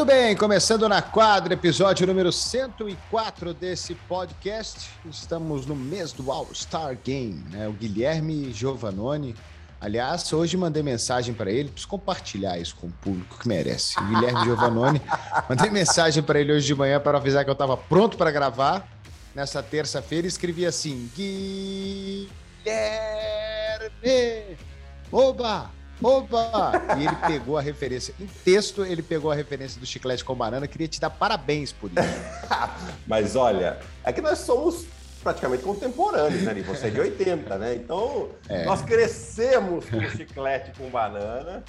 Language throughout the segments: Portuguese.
Muito bem, começando na quadra, episódio número 104 desse podcast. Estamos no mês do All-Star Game, né? O Guilherme Giovanoni. Aliás, hoje mandei mensagem para ele, preciso compartilhar isso com o público que merece. O Guilherme Giovanoni, mandei mensagem para ele hoje de manhã para avisar que eu estava pronto para gravar nessa terça-feira. Escrevi assim: Guilherme, oba! Opa! E ele pegou a referência. Em texto, ele pegou a referência do chiclete com banana. Queria te dar parabéns por isso. Mas olha, é que nós somos praticamente contemporâneos, né? Você é de 80, né? Então, é. nós crescemos com chiclete com banana,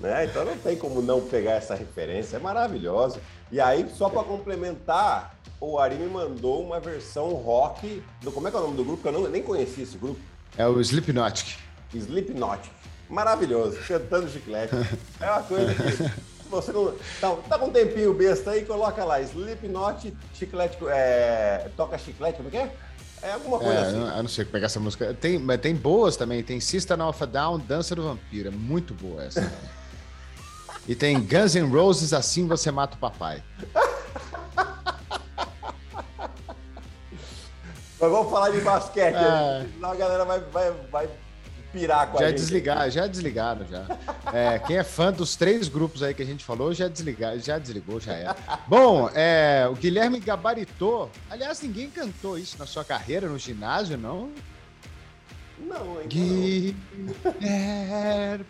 né? Então não tem como não pegar essa referência, é maravilhoso. E aí, só para complementar, o Ari me mandou uma versão rock do. Como é que é o nome do grupo? Que eu não, nem conheci esse grupo. É o Slipknot. Slipknot maravilhoso, cantando chiclete. É uma coisa que. Você não. Tá, tá com um tempinho besta aí, coloca lá, Slipknot, chiclete. É, toca chiclete, como é que é? É alguma coisa é, assim. Eu não sei pegar essa música. Tem, mas tem boas também. Tem System of a Down, Dança do Vampiro. É muito boa essa. e tem Guns N' Roses, Assim Você Mata o Papai. Mas vamos falar de basquete. É. Senão a galera vai, vai, vai pirar com já a gente. Desligar, já desligaram, já. É, quem é fã dos três grupos aí que a gente falou, já, desligar, já desligou, já era. Bom, é, o Guilherme gabaritou. Aliás, ninguém cantou isso na sua carreira, no ginásio, não? Não, ainda Guilherme,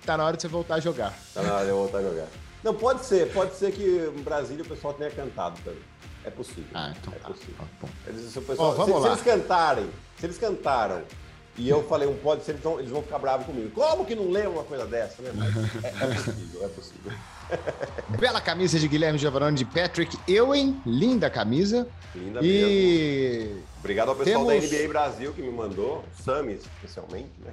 tá na hora de você voltar a jogar. Tá na hora de eu voltar a jogar. Não, pode ser, pode ser que em Brasília o pessoal tenha cantado também. É possível. Ah, então é tá. possível. Ah, eles, se, pessoal, oh, se, se, eles cantarem, se eles cantaram e eu falei, um pode ser, vão, eles vão ficar bravos comigo. Como que não lê uma coisa dessa, né? Mas é, é possível, é possível. Bela camisa de Guilherme Giovanni de Patrick Ewing, linda camisa. Linda e... mesmo. Obrigado ao pessoal Temos... da NBA Brasil que me mandou, Sami especialmente, né?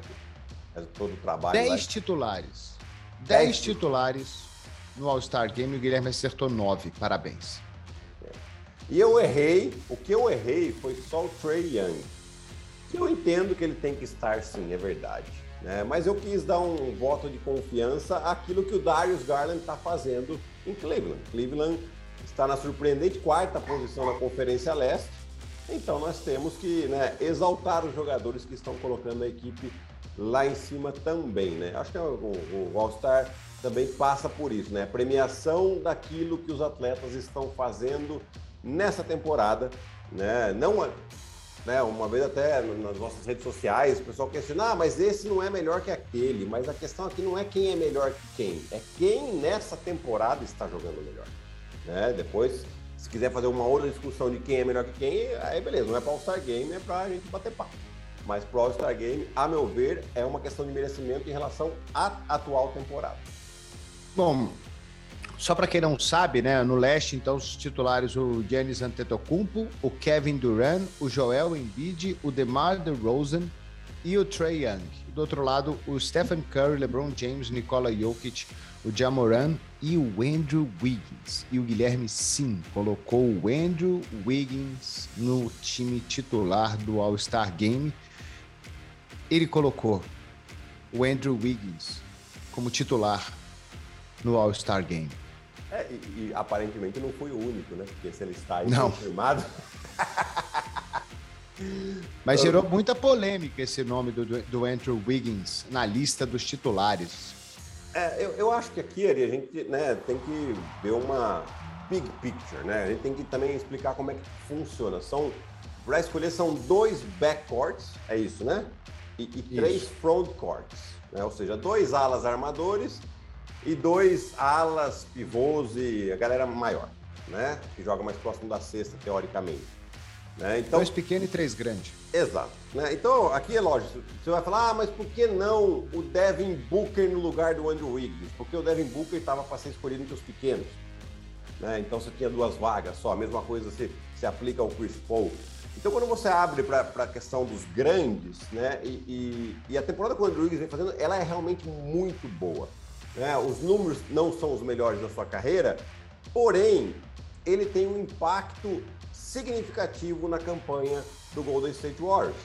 Faz todo o trabalho. Dez lá. titulares. Dez, titulares no All-Star Game o Guilherme acertou nove. Parabéns. É. E eu errei, o que eu errei foi só o Trey Young eu entendo que ele tem que estar sim, é verdade. Né? Mas eu quis dar um voto de confiança àquilo que o Darius Garland está fazendo em Cleveland. Cleveland está na surpreendente quarta posição na Conferência Leste. Então nós temos que né, exaltar os jogadores que estão colocando a equipe lá em cima também. Né? Acho que o, o All-Star também passa por isso, né? A premiação daquilo que os atletas estão fazendo nessa temporada. Né? Não, né? Uma vez até nas nossas redes sociais, o pessoal questiona, ah, mas esse não é melhor que aquele. Mas a questão aqui não é quem é melhor que quem, é quem nessa temporada está jogando melhor. Né? Depois, se quiser fazer uma outra discussão de quem é melhor que quem, aí beleza, não é para All-Star Game, é para a gente bater papo. Mas para All-Star Game, a meu ver, é uma questão de merecimento em relação à atual temporada. Bom, só para quem não sabe, né, no leste, então, os titulares, o Giannis Antetokounmpo, o Kevin Durant, o Joel Embiid, o DeMar DeRozan e o Trey Young. Do outro lado, o Stephen Curry, LeBron James, Nikola Jokic, o Jamoran e o Andrew Wiggins. E o Guilherme, sim, colocou o Andrew Wiggins no time titular do All-Star Game. Ele colocou o Andrew Wiggins como titular no All-Star Game. É, e, e, aparentemente não foi o único, né? Porque se ele está aí não. confirmado. Mas gerou muita polêmica esse nome do, do Andrew Wiggins na lista dos titulares. É, eu, eu acho que aqui a gente né, tem que ver uma big picture, né? A gente tem que também explicar como é que funciona. São, para escolher, são dois backcourts, é isso, né? E, e três frontcourts, né? Ou seja, dois alas armadores e dois alas, pivôs e a galera maior, né? Que joga mais próximo da cesta, teoricamente. Né? Então, dois pequenos e três grandes. Exato. Né? Então, aqui é lógico, você vai falar, ah, mas por que não o Devin Booker no lugar do Andrew Wiggins? Porque o Devin Booker estava para ser escolhido entre os pequenos. Né? Então você tinha duas vagas só, a mesma coisa se, se aplica ao Chris Paul. Então, quando você abre para a questão dos grandes, né? E, e, e, a temporada que o Andrew Wiggins vem fazendo, ela é realmente muito boa. Né? Os números não são os melhores da sua carreira, porém, ele tem um impacto significativo na campanha do Golden State Warriors,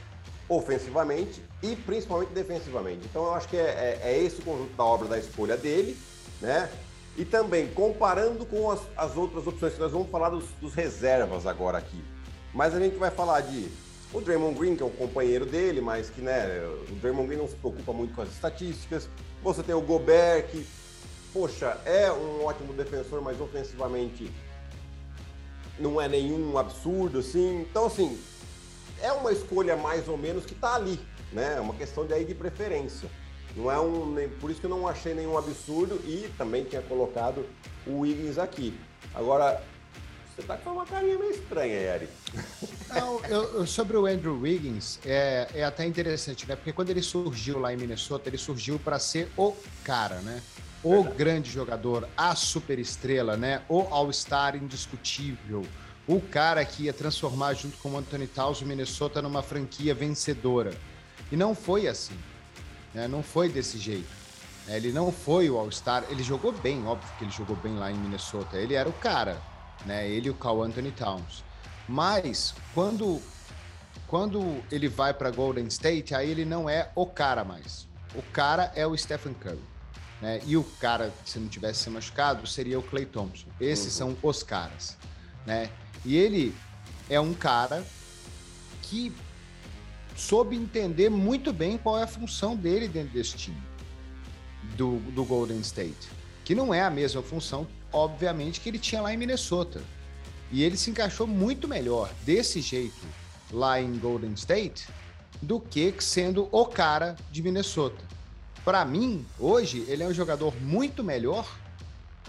ofensivamente e principalmente defensivamente. Então, eu acho que é, é, é esse o conjunto da obra da escolha dele, né? E também, comparando com as, as outras opções, nós vamos falar dos, dos, reservas agora aqui. Mas a gente vai falar de o Draymond Green, que é o companheiro dele, mas que né, o Draymond Green não se preocupa muito com as estatísticas. Você tem o Gobert, que, poxa, é um ótimo defensor, mas ofensivamente não é nenhum absurdo, assim. Então, assim, é uma escolha mais ou menos que está ali, né? É uma questão de aí de preferência. Não é um, por isso que eu não achei nenhum absurdo e também tinha colocado o Wiggins aqui. Agora, você tá com uma carinha meio estranha, Eric. Não, eu, sobre o Andrew Wiggins, é, é até interessante, né? Porque quando ele surgiu lá em Minnesota, ele surgiu para ser o cara, né? O Verdade. grande jogador, a superestrela, né? O All-Star indiscutível. O cara que ia transformar, junto com o Anthony Towns, o Minnesota numa franquia vencedora. E não foi assim. Né? Não foi desse jeito. É, ele não foi o All-Star. Ele jogou bem, óbvio que ele jogou bem lá em Minnesota. Ele era o cara, né? Ele e o Carl Anthony Towns. Mas quando quando ele vai para Golden State, aí ele não é o cara mais. O cara é o Stephen Curry. Né? E o cara, se não tivesse se machucado, seria o Clay Thompson. Esses uhum. são os caras. Né? E ele é um cara que soube entender muito bem qual é a função dele dentro desse time do, do Golden State, que não é a mesma função, obviamente, que ele tinha lá em Minnesota. E ele se encaixou muito melhor desse jeito lá em Golden State do que sendo o cara de Minnesota. Para mim, hoje, ele é um jogador muito melhor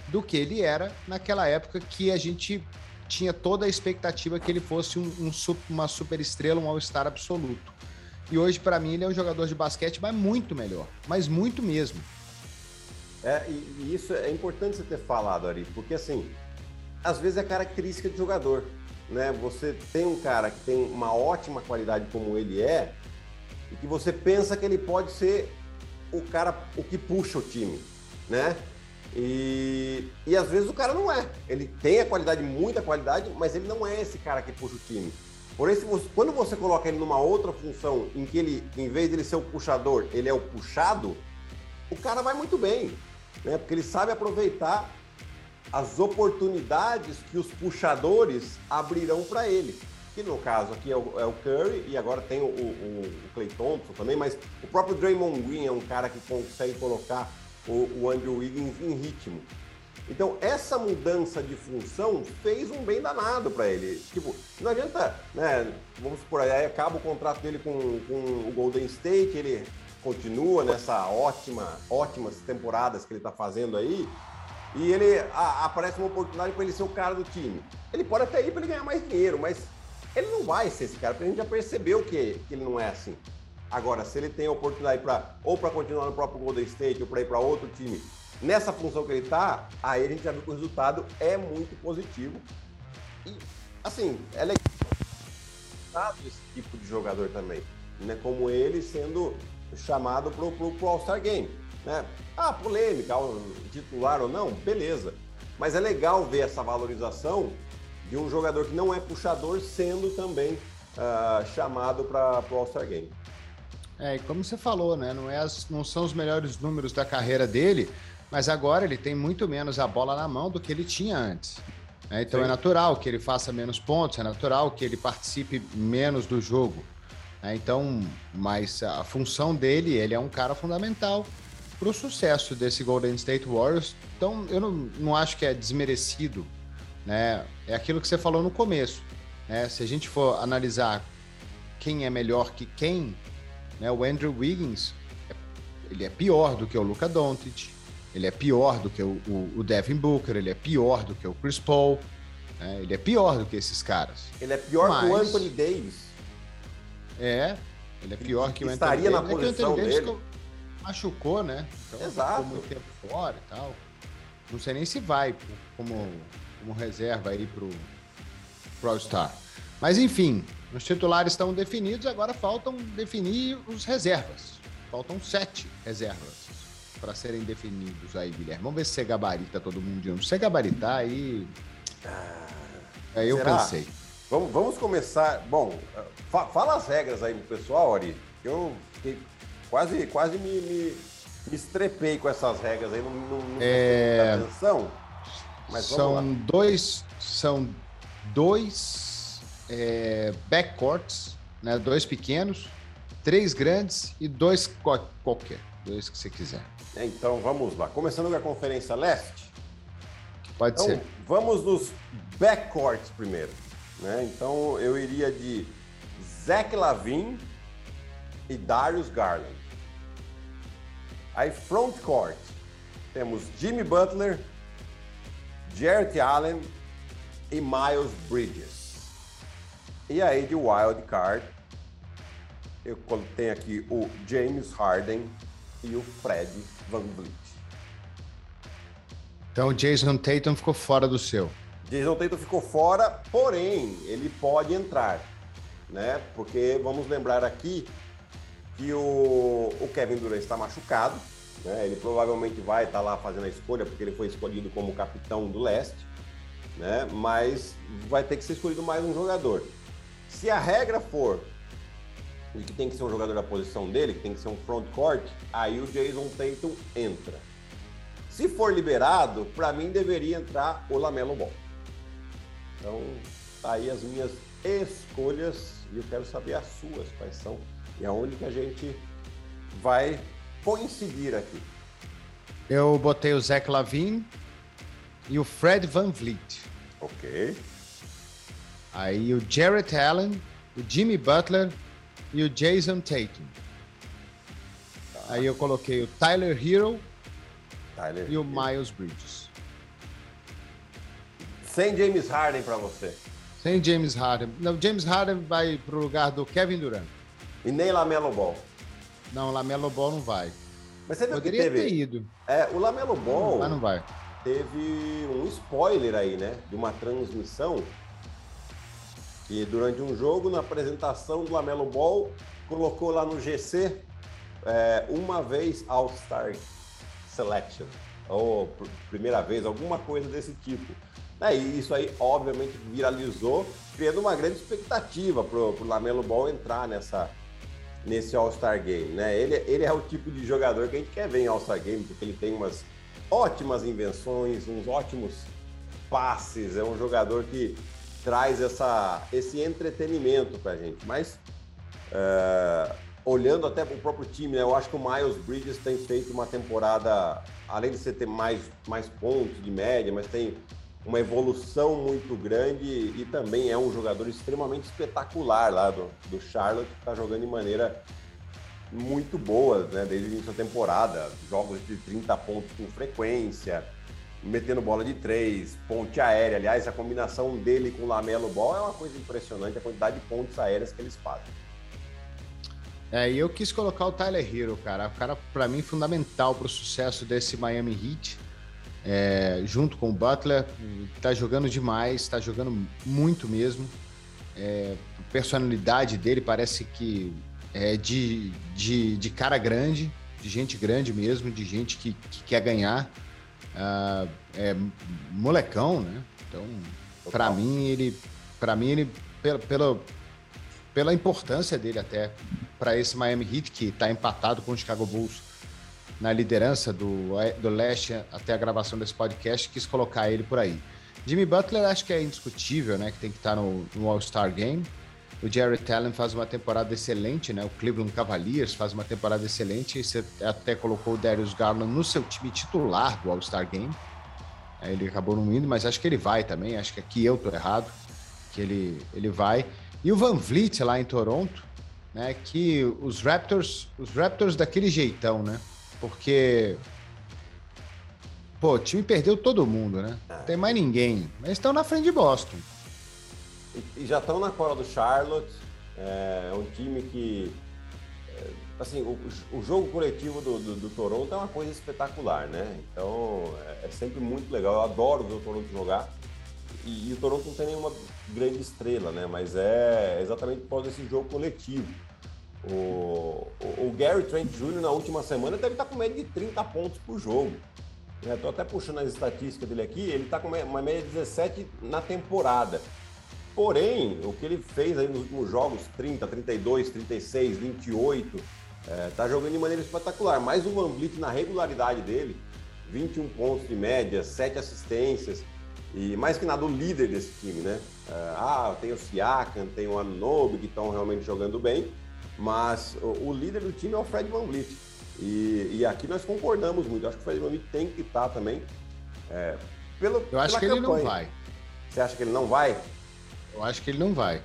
do que ele era naquela época que a gente tinha toda a expectativa que ele fosse um, um uma super estrela, um all-star absoluto. E hoje, para mim, ele é um jogador de basquete, mas muito melhor. Mas muito mesmo. É, e, e, isso é importante você ter falado, Ari, porque assim, às vezes é característica de jogador. Né? Você tem um cara que tem uma ótima qualidade como ele é, e que você pensa que ele pode ser o cara, o que puxa o time, né? E, e às vezes o cara não é. Ele tem a qualidade, muita qualidade, mas ele não é esse cara que puxa o time. Se você, quando você coloca ele numa outra função em que ele, em vez de ele ser o puxador, ele é o puxado, o cara vai muito bem, né? Porque ele sabe aproveitar as oportunidades que os puxadores abrirão para ele. Que no caso aqui é o, é o, Curry e agora tem o, o, o Clay Thompson também, mas o próprio Draymond Green é um cara que consegue colocar o, o Andrew Wiggins em ritmo. Então, essa mudança de função fez um bem danado para ele. Tipo, não adianta, né? Vamos supor, aí acaba o contrato dele com, com o Golden State, ele continua nessa ótima, ótimas temporadas que ele está fazendo aí, e ele a, aparece uma oportunidade para ele ser o cara do time. Ele pode até ir para ele ganhar mais dinheiro, mas ele não vai ser esse cara, porque a gente já percebeu que, que ele não é assim. Agora, se ele tem a oportunidade para ou para continuar no próprio Golden State ou para ir para outro time, nessa função que ele está, aí a gente já viu que o resultado é muito positivo. E, assim, é legal esse tipo de jogador também, né? Como ele sendo chamado para o All-Star Game. Né? Ah, polêmica, titular ou não, beleza. Mas é legal ver essa valorização de um jogador que não é puxador sendo também uh, chamado para o All-Star Game. É, e como você falou, né? Não, é as, não são os melhores números da carreira dele, mas agora ele tem muito menos a bola na mão do que ele tinha antes. Né? Então Sim. é natural que ele faça menos pontos, é natural que ele participe menos do jogo. Né? Então, mas a função dele, ele é um cara fundamental para o sucesso desse Golden State Warriors. Então, eu não, não acho que é desmerecido. Né? É aquilo que você falou no começo. Né? Se a gente for analisar quem é melhor que quem, né? o Andrew Wiggins ele é pior do que o Luca Doncic, ele é pior do que o, o, o, Devin Booker, ele é pior do que o Chris Paul, né? ele é pior do que esses caras. Ele é pior Mas... que o Anthony Davis. É, ele é pior que o Anthony Davis. Estaria na posição é dele. Machucou, né? Então, Exato. Ficou muito tempo fora e tal. Não sei nem se vai como, como reserva aí pro, pro All-Star. Mas enfim, os titulares estão definidos, agora faltam definir os reservas. Faltam sete reservas para serem definidos aí, Guilherme. Vamos ver se você gabarita todo mundo de um. Se você gabaritar, aí. Ah, aí eu será? pensei. Vamos, vamos começar. Bom, fa fala as regras aí pro pessoal, Ari. Eu fiquei quase, quase me, me, me estrepei com essas regras aí, não, não, não é... atenção. Mas são dois, são dois é, backcourts, né? Dois pequenos, três grandes e dois qualquer, dois que você quiser. É, então vamos lá. Começando com a Conferência Leste. Pode então, ser. Vamos nos backcourts primeiro. Né? Então eu iria de Zach Lavin e Darius Garland. Aí frontcourt temos Jimmy Butler, Jarrett Allen e Miles Bridges. E aí de wild card eu tenho aqui o James Harden e o Fred Van Vliet. Então o Jason Tatum ficou fora do seu. Jason Tatum ficou fora, porém ele pode entrar, né? Porque vamos lembrar aqui que o, o Kevin Durant está machucado, né? Ele provavelmente vai estar lá fazendo a escolha porque ele foi escolhido como capitão do leste, né? Mas vai ter que ser escolhido mais um jogador. Se a regra for de que tem que ser um jogador da posição dele, que tem que ser um front court, aí o Jason Tatum entra. Se for liberado, para mim deveria entrar o Lamelo Ball. Então, tá aí as minhas escolhas e eu quero saber as suas, quais são e aonde que a gente vai coincidir aqui. Eu botei o Zach Lavine e o Fred Van Vliet. Ok. Aí o Jarrett Allen, o Jimmy Butler e o Jason Tatum. Tá. Aí eu coloquei o Tyler Hero Tyler e o Miles Bridges. Sem James Harden para você? Sem James Harden. Não, James Harden vai pro lugar do Kevin Durant. E nem Lamelo Ball? Não, Lamelo Ball não vai. Mas você Poderia teve... ter ido. É, o Lamelo Ball... Mas não vai. Teve um spoiler aí, né? De uma transmissão que durante um jogo, na apresentação do Lamelo Ball, colocou lá no GC é, uma vez All-Star Selection, ou primeira vez, alguma coisa desse tipo. É, e isso aí, obviamente, viralizou, criando uma grande expectativa para o Lamelo Ball entrar nessa, nesse All-Star Game. Né? Ele, ele é o tipo de jogador que a gente quer ver em All-Star Game, porque ele tem umas ótimas invenções, uns ótimos passes, é um jogador que traz essa, esse entretenimento para a gente. Mas uh, olhando até para o próprio time, né, eu acho que o Miles Bridges tem feito uma temporada, além de você ter mais, mais pontos de média, mas tem uma evolução muito grande e também é um jogador extremamente espetacular lá do, do Charlotte, que está jogando de maneira muito boa né, desde o início da temporada. Jogos de 30 pontos com frequência, metendo bola de três, ponte aérea. Aliás, a combinação dele com o Lamelo Ball é uma coisa impressionante, a quantidade de pontos aéreas que eles fazem. É, e eu quis colocar o Tyler Hero, cara. O cara, para mim, fundamental para o sucesso desse Miami Heat. É, junto com o Butler, tá jogando demais, tá jogando muito mesmo. É, a personalidade dele parece que é de, de, de cara grande, de gente grande mesmo, de gente que, que quer ganhar. Uh, é molecão, né? Então, para mim, ele, para mim, ele, pela, pela, pela importância dele até para esse Miami Heat que está empatado com o Chicago Bulls na liderança do, do leste até a gravação desse podcast, quis colocar ele por aí. Jimmy Butler acho que é indiscutível, né? Que tem que estar tá no, no All-Star Game. O Jarrett Allen faz uma temporada excelente, né? O Cleveland Cavaliers faz uma temporada excelente. E você até colocou o Darius Garland no seu time titular do All-Star Game. Ele acabou não indo, mas acho que ele vai também. Acho que aqui eu tô errado, que ele, ele vai. E o Van Vliet lá em Toronto, né? Que os Raptors, os Raptors daquele jeitão, né? Porque pô, o time perdeu todo mundo, né? Não tem mais ninguém. Mas estão na frente de Boston. E, já estão na cola do Charlotte. É um time que. É, assim, o, o jogo coletivo do, do, do, Toronto é uma coisa espetacular, né? Então é, é, sempre muito legal. Eu adoro ver o Toronto jogar. E, e, o Toronto não tem nenhuma grande estrela, né? Mas é exatamente por causa desse jogo coletivo. O, o, o Gary Trent Jr. na última semana deve estar com média de 30 pontos por jogo. Estou até puxando as estatísticas dele aqui, ele está com uma média de 17 na temporada. Porém, o que ele fez aí nos últimos jogos, 30, 32, 36, 28, É, tá jogando de maneira espetacular, mas o Van Vliet na regularidade dele, 21 pontos de média, 7 assistências, e mais que nada o líder desse time, né? É, ah, tem o Siakam, tem o Anunobi que estão realmente jogando bem, mas o, o, líder do time é o Fred Van Vliet. E, e aqui nós concordamos muito. Acho que o Fred Van Vliet tem que estar também. É, pelo, Eu acho que campanha. ele não vai. Você acha que ele não vai? Eu acho que ele não vai.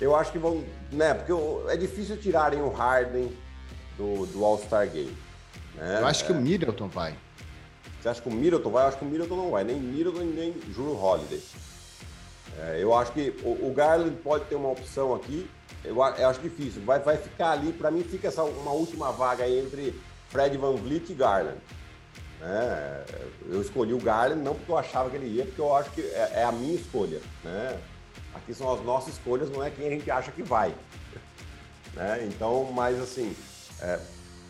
Eu acho que vão. Né, porque é difícil tirarem o Harden do, do All-Star Game. Né? Eu acho que o Middleton vai. Você acha que o Middleton vai? Eu acho que o Middleton não vai. Nem Middleton, nem Juro Holiday. É, eu acho que o, o, Garland pode ter uma opção aqui. Eu, eu acho difícil. Vai, vai ficar ali, para mim, fica essa uma última vaga entre Fred Van Vliet e Garland. É, eu escolhi o Garland não porque eu achava que ele ia, porque eu acho que é, é a minha escolha. Né? Aqui são as nossas escolhas, não é quem a gente acha que vai. Né? Então, mas assim, é,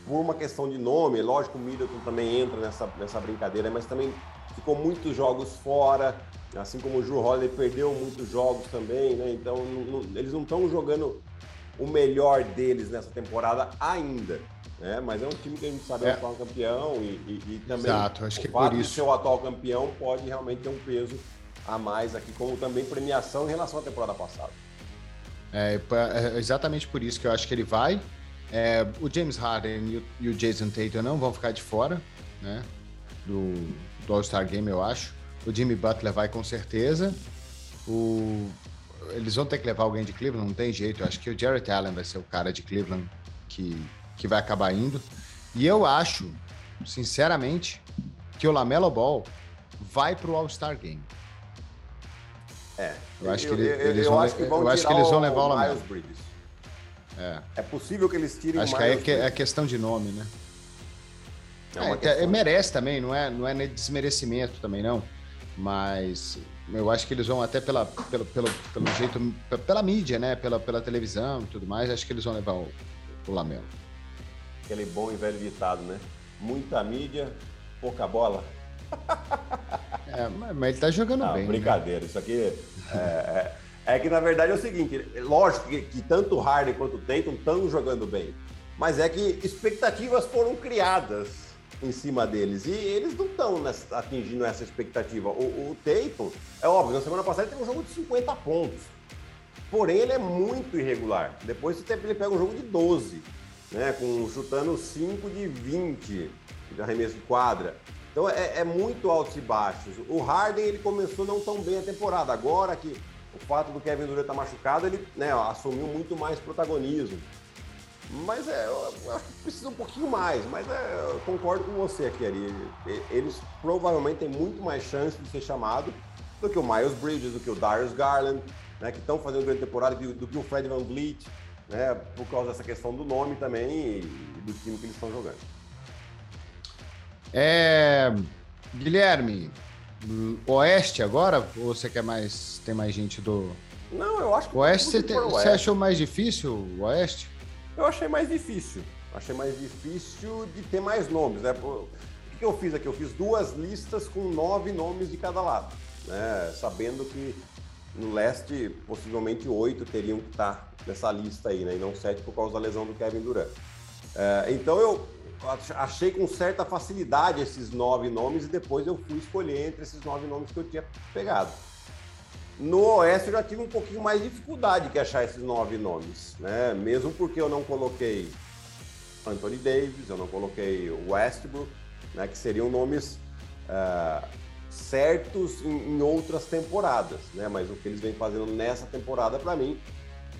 por uma questão de nome, lógico, o Middleton também entra nessa, nessa brincadeira, mas também ficou muitos jogos fora, assim como o Drew Holiday perdeu muitos jogos também, né? Então, não, não, eles não estão jogando o melhor deles nessa temporada ainda. Né? Mas é um time que a gente sabe é, o atual campeão e, e, e também Exato, acho que o fato por isso. de ser o atual campeão pode realmente ter um peso a mais aqui, como também premiação em relação à temporada passada. É, é exatamente por isso que eu acho que ele vai. É, o James Harden e o, e o, Jason Tatum não vão ficar de fora né, do, do All-Star Game, eu acho. O Jimmy Butler vai com certeza. O, eles vão ter que levar alguém de Cleveland, não tem jeito. Eu acho que o Jarrett Allen vai ser o cara de Cleveland que, que vai acabar indo. E eu acho, sinceramente, que o Lamelo Ball vai para o All-Star Game. É. Eu acho que, ele, eu, eles, eu vão, acho que vão eu acho que eles vão levar o Lamelo. É. é possível que eles tirem Acho que aí é, é questão de nome, né? É, é merece também, não é, não é desmerecimento também, não. Mas eu acho que eles vão até pela, pelo, pelo, pelo jeito, pela mídia, né? Pela, pela televisão e tudo mais, acho que eles vão levar o, o Lamelo. Aquele bom e velho ditado, né? Muita mídia, pouca bola. É, mas ele tá jogando Não, bem. Né? Brincadeira, né? isso aqui é, é, é, que na verdade é o seguinte: lógico que, que tanto o Harden quanto o Tatum estão jogando bem, mas é que expectativas foram criadas em cima deles e eles não estão atingindo essa expectativa. O, o é óbvio, na semana passada ele teve um jogo de 50 pontos, porém ele é muito irregular. Depois ele pega um jogo de 12, né, com chutando 5 de 20 de arremesso de quadra. Então é, é, muito altos e baixos. O Harden ele começou não tão bem a temporada. Agora que o fato do Kevin Durant estar tá machucado, ele né, assumiu muito mais protagonismo. Mas é, eu, acho que precisa um pouquinho mais. Mas é, eu concordo com você aqui, Ari. Eles provavelmente têm muito mais chance de ser chamado do que o Miles Bridges, do que o Darius Garland, né, que estão fazendo grande temporada, do que o Fred Van Vliet, né, por causa dessa questão do nome também e do time que eles estão jogando. É, Guilherme, Oeste agora? Ou você quer mais. Tem mais gente do. Não, eu acho que. Oeste, você, tem, você achou mais difícil o Oeste? Eu achei mais difícil. Achei mais difícil de ter mais nomes. Né? O que eu fiz aqui? Eu fiz duas listas com nove nomes de cada lado. Né? Sabendo que no leste, possivelmente oito teriam que estar nessa lista aí, né? E não sete por causa da lesão do Kevin Durant. É, então eu achei com certa facilidade esses nove nomes e depois eu fui escolher entre esses nove nomes que eu tinha pegado. No Oeste eu já tive um pouquinho mais de dificuldade que achar esses nove nomes, né? Mesmo porque eu não coloquei Anthony Davis, eu não coloquei Westbrook, né? Que seriam nomes uh, certos em, em, outras temporadas, né? Mas o que eles vêm fazendo nessa temporada, para mim,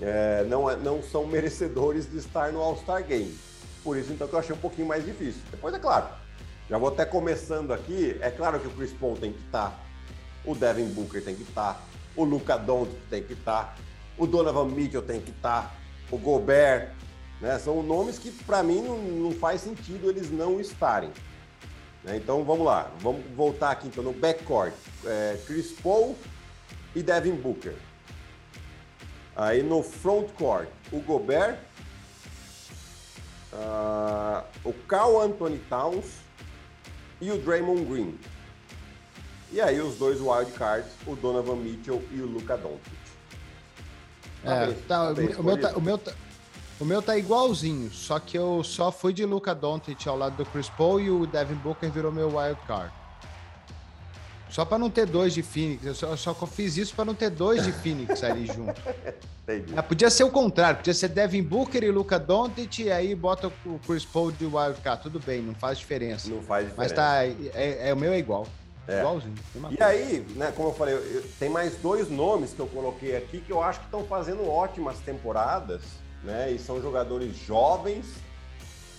é, não, é, não são merecedores de estar no All-Star Game. Por isso, então, que eu achei um pouquinho mais difícil. Depois, é claro, já vou até começando aqui. É claro que o Chris Paul tem que estar, tá, o Devin Booker tem que estar, tá, o Luca Doncic tem que estar, tá, o Donovan Mitchell tem que estar, o Gobert, né? São nomes que, para mim, não, não, faz sentido eles não estarem. Né? Então, vamos lá. Vamos voltar aqui, então, no backcourt. É, Chris Paul e Devin Booker. Aí no frontcourt, o Gobert uh, o Carl Anthony Towns e o Draymond Green. E aí os dois wildcards, o Donovan Mitchell e o Luca Doncic. É, tá, o, meu tá, o meu tá, O meu tá igualzinho, só que eu só fui de Luca Doncic ao lado do Chris Paul e o Devin Booker virou meu wild card. Só para não ter dois de Phoenix. Eu só, só fiz isso para não ter dois de Phoenix ali junto. É, podia ser o contrário, podia ser Devin Booker e Luca Doncic e aí bota o Chris Paul de wildcard. Tudo bem, não faz diferença. Não faz diferença. Mas tá, é, é o meu é igual. É. Igualzinho. E aí, né, como eu falei, eu, tem mais dois nomes que eu coloquei aqui que eu acho que estão fazendo ótimas temporadas, né? E são jogadores jovens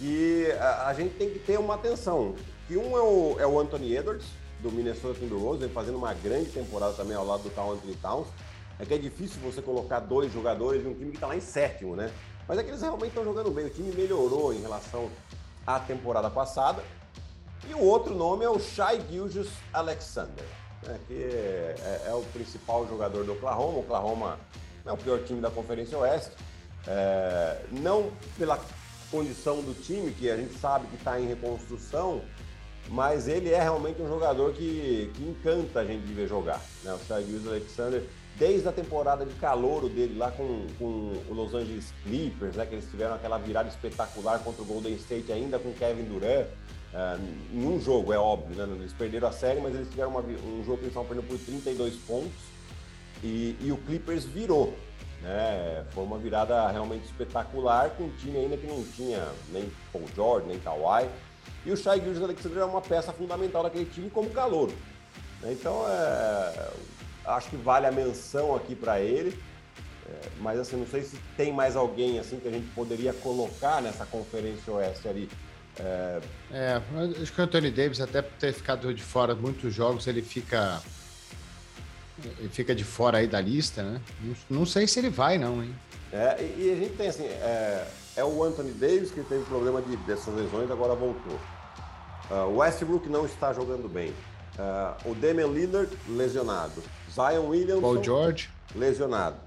e a, a gente tem que ter uma atenção. Que um é o, é o Anthony Edwards, do Minnesota Timberwolves, vem fazendo uma grande temporada também ao lado do Carl Anthony Towns. É que é difícil você colocar dois jogadores de um time que está lá em sétimo, né? Mas é que eles realmente estão jogando bem. O time melhorou em relação à temporada passada. E o outro nome é o Shai Gilgis Alexander, né? que é, é, o principal jogador do Oklahoma. O Oklahoma é o pior time da Conferência Oeste. É, não pela condição do time, que a gente sabe que está em reconstrução, mas ele é realmente um jogador que, que encanta a gente de ver jogar. Né? O Shai Gilles Alexander, desde a temporada de calouro dele lá com, com o Los Angeles Clippers, né? que eles tiveram aquela virada espetacular contra o Golden State ainda com Kevin Durant, uh, em um jogo, é óbvio, né? eles perderam a série, mas eles tiveram uma, um jogo que eles estavam perdendo por 32 pontos e, e o Clippers virou. Né? Foi uma virada realmente espetacular com um time ainda que não tinha nem Paul George, nem Kawhi, e o Shai Gilgis Alexander é uma peça fundamental daquele time como calor. Então, é, acho que vale a menção aqui para ele. É, mas assim, não sei se tem mais alguém assim que a gente poderia colocar nessa conferência oeste ali. É, é acho que o Anthony Davis, até por ter ficado de fora muitos jogos, ele fica. Ele fica de fora aí da lista, né? Não, não sei se ele vai, não, hein? É, e, e a gente tem assim, é, é, o Anthony Davis que teve problema de, dessas lesões, agora voltou. Uh, Westbrook não está jogando bem. Uh, o Damian Lillard lesionado. Zion Williamson Paul George lesionado.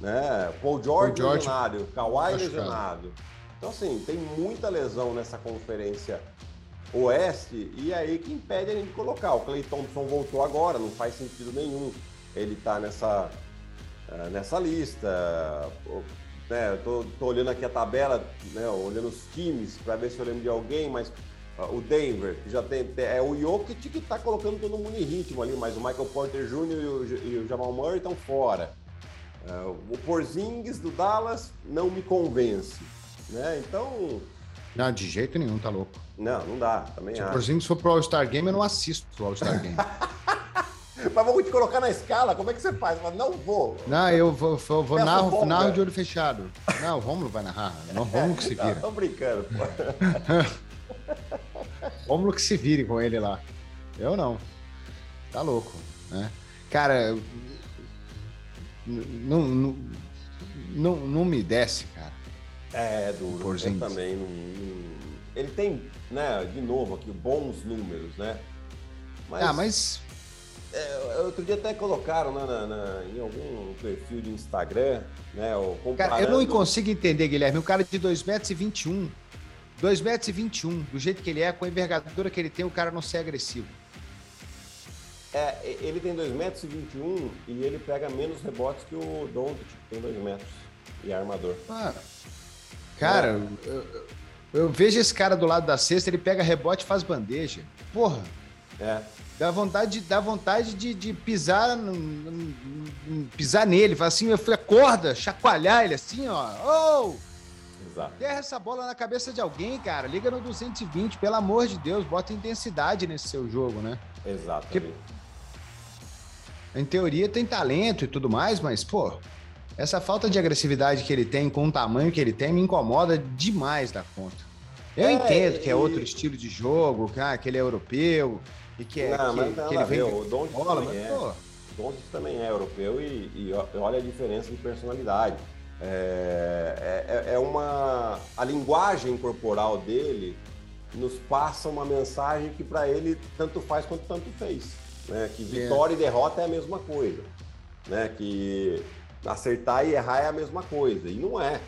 Né? Paul George, Paul George lesionado. Kawhi lesionado. Então, assim, tem muita lesão nessa conferência oeste e aí que impede a gente colocar. O Clay Thompson voltou agora, não faz sentido nenhum ele tá nessa, uh, nessa lista. Né, eu tô, tô, olhando aqui a tabela, né, olhando os times para ver se eu lembro de alguém, mas o Denver, que já tem. É o Jokic que está colocando todo mundo em ritmo ali, mas o Michael Porter Jr. e o, e o Jamal Murray estão fora. Uh, o Porzingis do Dallas não me convence. Né? Então. Não, de jeito nenhum, tá louco. Não, não dá. Também Se acho. o Porzingis for pro All-Star Game, eu não assisto o All-Star Game. Mas vamos te colocar na escala, como é que você faz? Mas não vou. Não, eu vou, vou, vou narro, narro de olho fechado. Não, o Romulo vai narrar. Não, Romulo que se vira. Tô brincando, pô. Rômulo que se vire com ele lá. Eu não. Tá louco, né? Cara, não, não, não, não me desce, É, duro. Eu também não, não, Ele tem, né, de novo aqui, bons números, né? Mas, ah, mas... É, outro dia até colocaram né, na, na, em algum perfil de Instagram, né? Comparando... Cara, eu não consigo entender, Guilherme. Um cara de 2,21 metros e 21 2 metros e 21, do jeito que ele é, com a envergadura que ele tem, o cara não ser agressivo. É, ele tem 2 metros e 21 e ele pega menos rebotes que o Doncic, que tem 2 metros e é armador. Ah, cara, eu, eu, vejo esse cara do lado da cesta, ele pega rebote e faz bandeja. Porra. É. Dá vontade, dá vontade de, de pisar, pisar nele, falar assim, eu fui acorda, chacoalhar ele assim, ó. Oh! Exato. Terra essa bola na cabeça de alguém, cara. Liga no 220, pelo amor de Deus, bota intensidade nesse seu jogo, né? Exato. Em teoria tem talento e tudo mais, mas, pô, essa falta de agressividade que ele tem com o tamanho que ele tem me incomoda demais da conta. Eu é, entendo que é outro estilo de jogo, que, ah, que ele é europeu e que, é, não, que, que ele vem o Don bola, mas, é. pô... O também é europeu e, e olha a diferença de personalidade. É, é, é, uma a linguagem corporal dele nos passa uma mensagem que para ele tanto faz quanto tanto fez, né? Que vitória é. e derrota é a mesma coisa, né? Que acertar e errar é a mesma coisa e não é,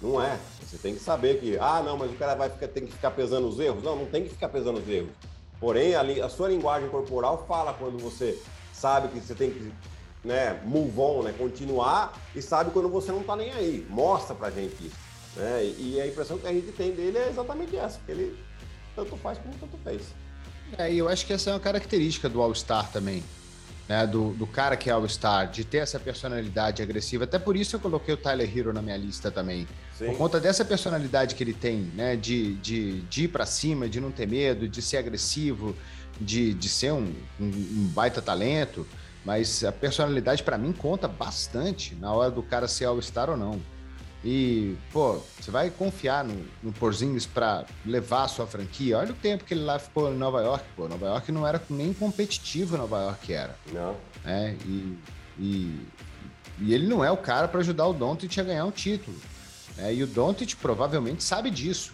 não é. Você tem que saber que ah não, mas o cara vai ficar, tem que ficar pesando os erros, não, não tem que ficar pesando os erros. Porém a, a sua linguagem corporal fala quando você sabe que você tem que né, move on, né, continuar e sabe quando você não tá nem aí. Mostra pra gente isso. Né? E a impressão que a gente tem dele é exatamente essa, que ele tanto faz como tanto fez. É, e eu acho que essa é uma característica do All-Star também. Né, do, do cara que é All-Star, de ter essa personalidade agressiva. Até por isso eu coloquei o Tyler Hero na minha lista também. Sim. Por conta dessa personalidade que ele tem, né? De, de, de ir para cima, de não ter medo, de ser agressivo, de, de ser um, um, um baita talento. Mas a personalidade, para mim, conta bastante na hora do cara ser All-Star ou não. E, pô, você vai confiar no, no Porzingis para levar a sua franquia? Olha o tempo que ele lá ficou em Nova York. Pô, Nova York não era nem competitivo, Nova York era. Não. É, e, e, e ele não é o cara para ajudar o Doncic a ganhar um título. É, e o Doncic provavelmente sabe disso.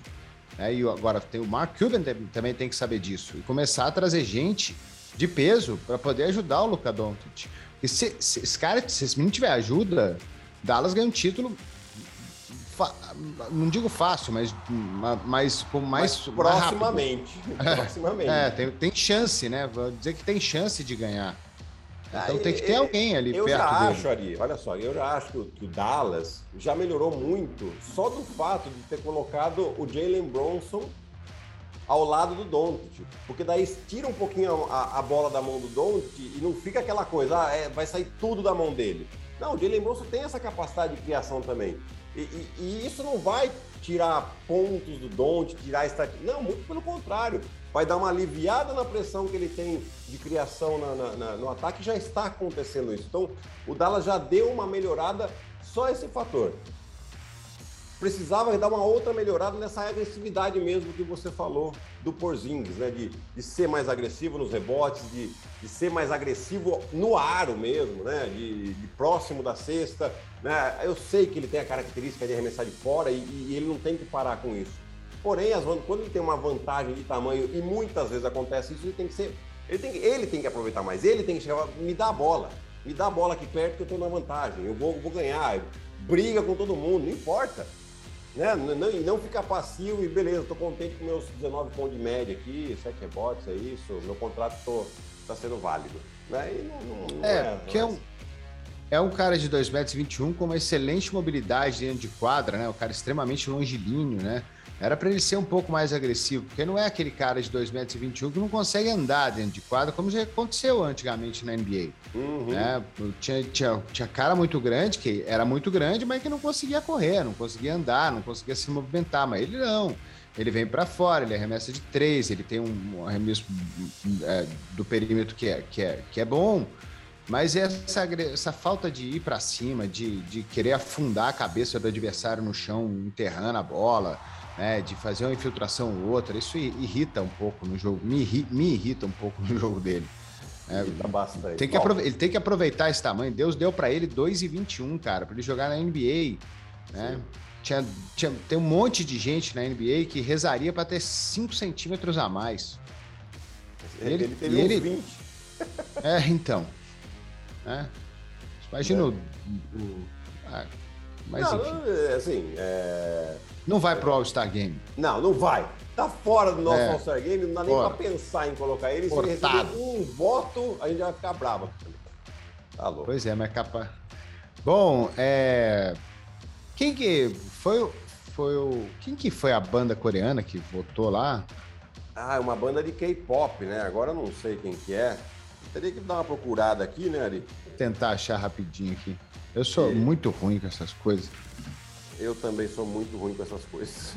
É, e agora tem o Mark Cuban também tem que saber disso. E começar a trazer gente de peso para poder ajudar o Luka Doncic. E se, se esse cara, se esse menino tiver ajuda, Dallas ganha um título não digo fácil, mas, mas com mais. Mas proximamente. Mais proximamente. É, tem, tem chance, né? Vou dizer que tem chance de ganhar. Então ah, tem que ter alguém ali eu perto já dele. acho, Ari, olha só, eu já acho que o, que o, Dallas já melhorou muito só do fato de ter colocado o Jalen Bronson ao lado do Doncic, porque daí tira um pouquinho a, a, bola da mão do Doncic e não fica aquela coisa, ah, é, vai sair tudo da mão dele. Não, o Jalen Bronson tem essa capacidade de criação também. E, e, e isso não vai tirar pontos do Don't, tirar estatística. Não, muito pelo contrário. Vai dar uma aliviada na pressão que ele tem de criação na, na, na, no ataque. Já está acontecendo isso. Então, o Dallas já deu uma melhorada só esse fator precisava dar uma outra melhorada nessa agressividade mesmo que você falou do Porzingis, né? De, de ser mais agressivo nos rebotes, de, de ser mais agressivo no aro mesmo, né? De, de, próximo da cesta. Né? Eu sei que ele tem a característica de arremessar de fora e, e ele não tem que parar com isso. Porém, as, quando ele tem uma vantagem de tamanho, e muitas vezes acontece isso, ele tem que ser. Ele tem, ele tem que aproveitar mais, ele tem que chegar, me dá a bola, me dá a bola aqui perto que eu estou na vantagem, eu vou, vou ganhar, briga com todo mundo, não importa né? Não, não ficar passivo e beleza, estou contente com meus 19 pontos de média aqui, 7 rebotes, é isso, meu contrato está sendo válido. Né? Não, não, é, é, que é um, é um cara de 2,21 metros com uma excelente mobilidade dentro de quadra, né? Um cara extremamente longilíneo, né? Era para ele ser um pouco mais agressivo, porque não é aquele cara de 2,21 metros que não consegue andar dentro de quadra, como já aconteceu antigamente na NBA. Uhum. Né? Tinha, tinha, tinha cara muito grande, que era muito grande, mas que não conseguia correr, não conseguia andar, não conseguia se movimentar. Mas ele não. Ele vem para fora, ele arremessa de três, ele tem um arremesso é, do perímetro que é, que é, que é bom. Mas essa, essa falta de ir para cima, de, de querer afundar a cabeça do adversário no chão, enterrando a bola, né, de fazer uma infiltração ou outra, isso irrita um pouco no jogo, me, irrita, me irrita um pouco no jogo dele. É. Tem que ele tem que aproveitar esse tamanho. Deus deu para ele 2,21, cara, para ele jogar na NBA. Né? Tinha, tinha, tem um monte de gente na NBA que rezaria para ter 5 centímetros a mais. Ele, ele teve ele, 20. É, então. Né? Imagina é. o. o ah, mas não, enfim. assim. É não vai pro All-Star Game. Não, não vai. Tá fora do nosso é. All-Star Game, não dá nem para pensar em colocar ele. Se ele receber um voto, a gente vai ficar bravo. Tá louco. Pois é, mas capa. Bom, é. Quem que foi, foi o. Quem que foi a banda coreana que votou lá? Ah, é uma banda de K-pop, né? Agora eu não sei quem que é. Teria que dar uma procurada aqui, né, Ari? Vou tentar achar rapidinho aqui. Eu sou e... muito ruim com essas coisas. Eu também sou muito ruim com essas coisas.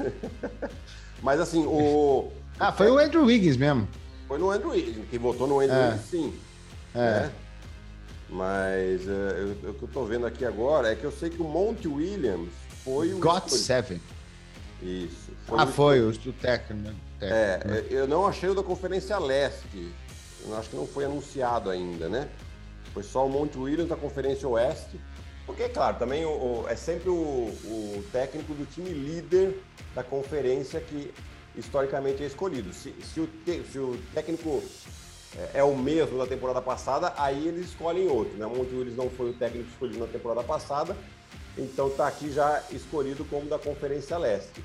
Mas assim, o. Ah, foi o Andrew Wiggins mesmo. Foi no Andrew Wiggins. Quem votou no Andrew é. Wiggins, sim. É. Né? Mas uh, eu, o que eu tô vendo aqui agora é que eu sei que o Monty Williams foi o. Got Seven. Isso. Foi ah, o foi, o do técnico. Né? É, né? eu não achei o da Conferência Leste. Eu acho que não foi anunciado ainda, né? Foi só o Monte Williams da Conferência Oeste. Porque, claro, também o, o, é sempre o, o, técnico do time líder da conferência que historicamente é escolhido. Se, se, o, te, se o, técnico é, é, o mesmo da temporada passada, aí eles escolhem outro. Né? O Monte Willis não foi o técnico escolhido na temporada passada, então está aqui já escolhido como da Conferência Leste.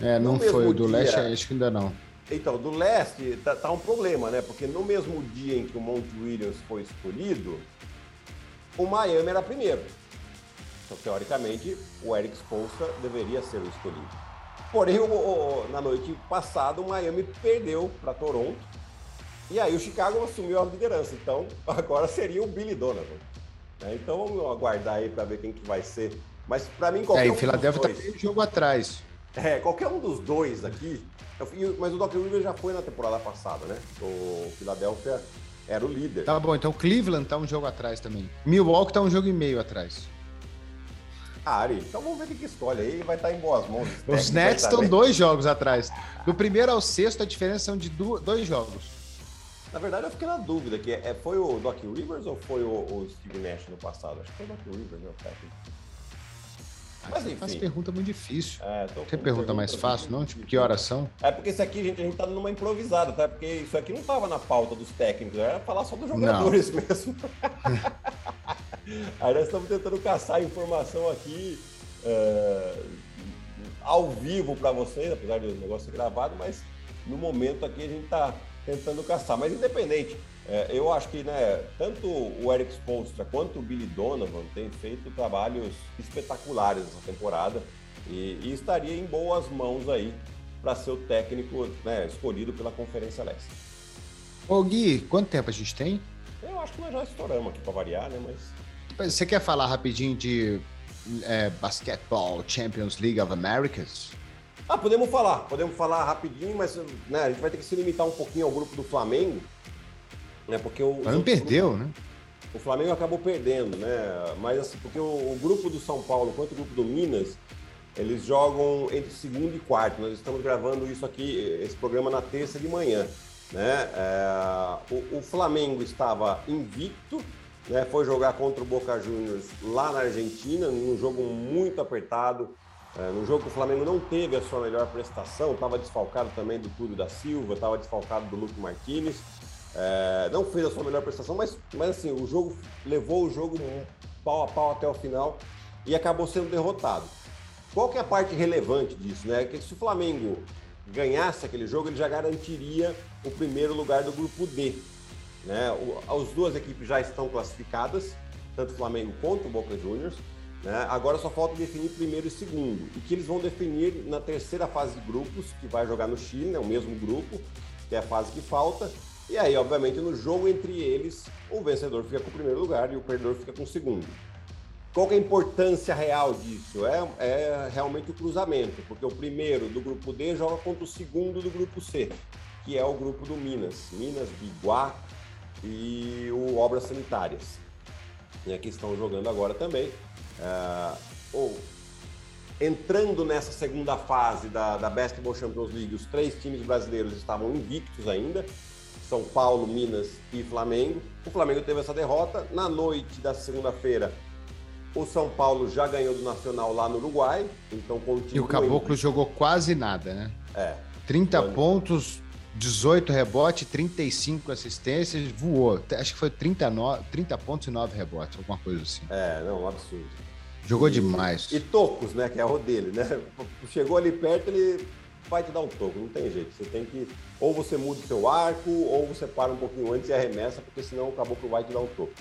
É, não foi. O do Leste acho que ainda não. Então, do Leste tá, tá um problema, né? Porque no mesmo dia em que o Monte Williams foi escolhido, o Miami era primeiro. Então, teoricamente, o Eric Spolstra deveria ser o escolhido. Porém, o, o, na noite passada, o Miami perdeu para Toronto. E aí o Chicago assumiu a liderança. Então, agora seria o Billy Donovan. Né? Então, vamos aguardar aí para ver quem que vai ser. Mas, para mim, qualquer é, um o Philadelphia está meio jogo atrás. É, qualquer um dos dois aqui. Mas o Doc Rivers já foi na temporada passada, né? O Philadelphia era o líder. Tá bom, então Cleveland tá um jogo atrás também. Milwaukee tá um jogo e meio atrás. Ah, Ari, então vamos ver o que escolhe aí. Vai estar em boas mãos. Os Nets estão dois jogos atrás. Do primeiro ao sexto, a diferença são de dois jogos. Na verdade, eu fiquei na dúvida, que é, foi o Doc Rivers ou foi o, o Steve Nash no passado? Acho que foi o Doc Rivers, né. Mas enfim. Faz pergunta muito difícil. É, Tem pergunta mais fácil, não? Tipo, que horas são? É porque isso aqui, gente, a gente tá numa improvisada, tá? Porque isso aqui não tava na pauta dos técnicos, era falar só dos jogadores não. mesmo. Aí nós estamos tentando caçar informação aqui é, ao vivo para vocês, apesar do negócio ser gravado, mas no momento aqui a gente está tentando caçar. Mas independente, é, eu acho que né, tanto o Eric Spolstra quanto o Billy Donovan têm feito trabalhos espetaculares nessa temporada e, e estaria em boas mãos aí para ser o técnico né, escolhido pela Conferência Leste. Ô Gui, quanto tempo a gente tem? Eu acho que nós já estouramos aqui para variar, né? Mas. Você quer falar rapidinho de é, Basketball Champions League of Americas? Ah, podemos falar, podemos falar rapidinho, mas né, a gente vai ter que se limitar um pouquinho ao grupo do Flamengo, né? Porque o. Não perdeu, né? O Flamengo acabou perdendo, né? Mas assim, porque o, o, grupo do São Paulo quanto o grupo do Minas, eles jogam entre segundo e quarto. Nós estamos gravando isso aqui, esse programa na terça de manhã. Né? É, o, o, Flamengo estava invicto, né? foi jogar contra o Boca Juniors lá na Argentina, num jogo muito apertado. É, no jogo que o Flamengo não teve a sua melhor prestação, estava desfalcado também do Túlio da Silva, estava desfalcado do Luke Martinez. É, não fez a sua melhor prestação, mas, mas assim, o jogo levou o jogo pau a pau até o final e acabou sendo derrotado. Qual que é a parte relevante disso, né? Que se o Flamengo ganhasse aquele jogo, ele já garantiria o primeiro lugar do grupo D. Né? O, as duas equipes já estão classificadas, tanto o Flamengo quanto o Boca Juniors. Né? Agora só falta definir primeiro e segundo, e que eles vão definir na terceira fase de grupos, que vai jogar no Chile, né? o mesmo grupo, que é a fase que falta, e aí, obviamente, no jogo entre eles, o vencedor fica com o primeiro lugar e o perdedor fica com o segundo. Qual é a importância real disso? É, é, realmente o cruzamento, porque o primeiro do grupo D joga contra o segundo do grupo C, que é o grupo do Minas, Minas, Biguá e o Obras Sanitárias, né, que estão jogando agora também. É, ou, entrando nessa segunda fase da, da Basketball Champions League, os três times brasileiros estavam invictos ainda, são Paulo, Minas e Flamengo. O Flamengo teve essa derrota. Na noite da segunda-feira, o São Paulo já ganhou do Nacional lá no Uruguai, então continua. E o Caboclo jogou quase nada, né? É. 30 quando... pontos, 18 rebotes, 35 assistências, voou. Acho que foi 39, 30 pontos e 9 rebotes, alguma coisa assim. É, não, um absurdo. Jogou e, demais. E tocos, né? Que é o dele, né? Chegou ali perto, ele vai te dar um toco, não tem jeito. Você tem que. Ou você muda o seu arco, ou você para um pouquinho antes e arremessa, porque senão o caboclo vai te dar um toco.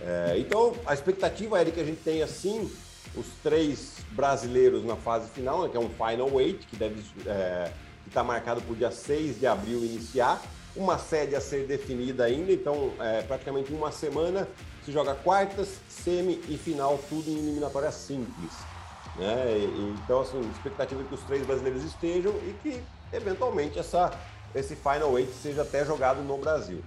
É, então, a expectativa é de que a gente tenha, sim, os três brasileiros na fase final, né, que é um Final Eight, que deve é, está marcado para o dia 6 de abril iniciar. Uma sede a ser definida ainda, então, é, praticamente uma semana se joga quartas, semi e final, tudo em eliminatória simples. Né? E, então, assim, expectativa é que os três brasileiros estejam e que, eventualmente, essa, esse Final Eight seja até jogado no Brasil.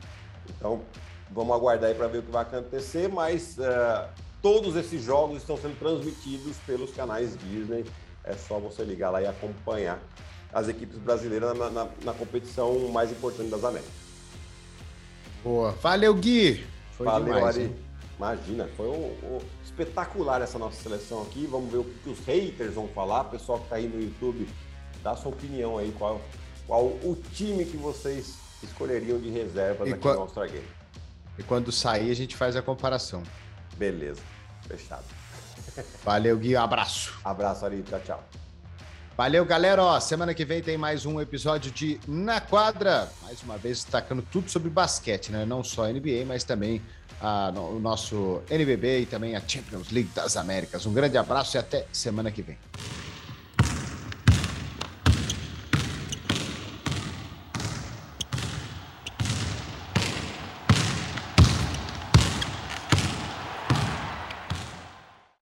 Então, vamos aguardar aí para ver o que vai acontecer, mas uh, todos esses jogos estão sendo transmitidos pelos canais Disney. É só você ligar lá e acompanhar as equipes brasileiras na, na, na competição mais importante das Américas. Boa. Valeu, Gui! Foi Valeu, demais, Ari. Hein? Imagina, foi um, um espetacular essa nossa seleção aqui. Vamos ver o que os haters vão falar. Pessoal que está aí no YouTube, dá sua opinião aí. Qual, qual o time que vocês escolheriam de reservas e aqui no All-Star Game. E quando sair, a gente faz a comparação. Beleza, fechado. Valeu, Gui. Abraço. Abraço, Ari. Tchau, tchau. Valeu, galera. Ó, semana que vem tem mais um episódio de Na Quadra. Mais uma vez destacando tudo sobre basquete, né? Não só NBA, mas também a, no, o nosso NBB e também a Champions League das Américas. Um grande abraço e até semana que vem.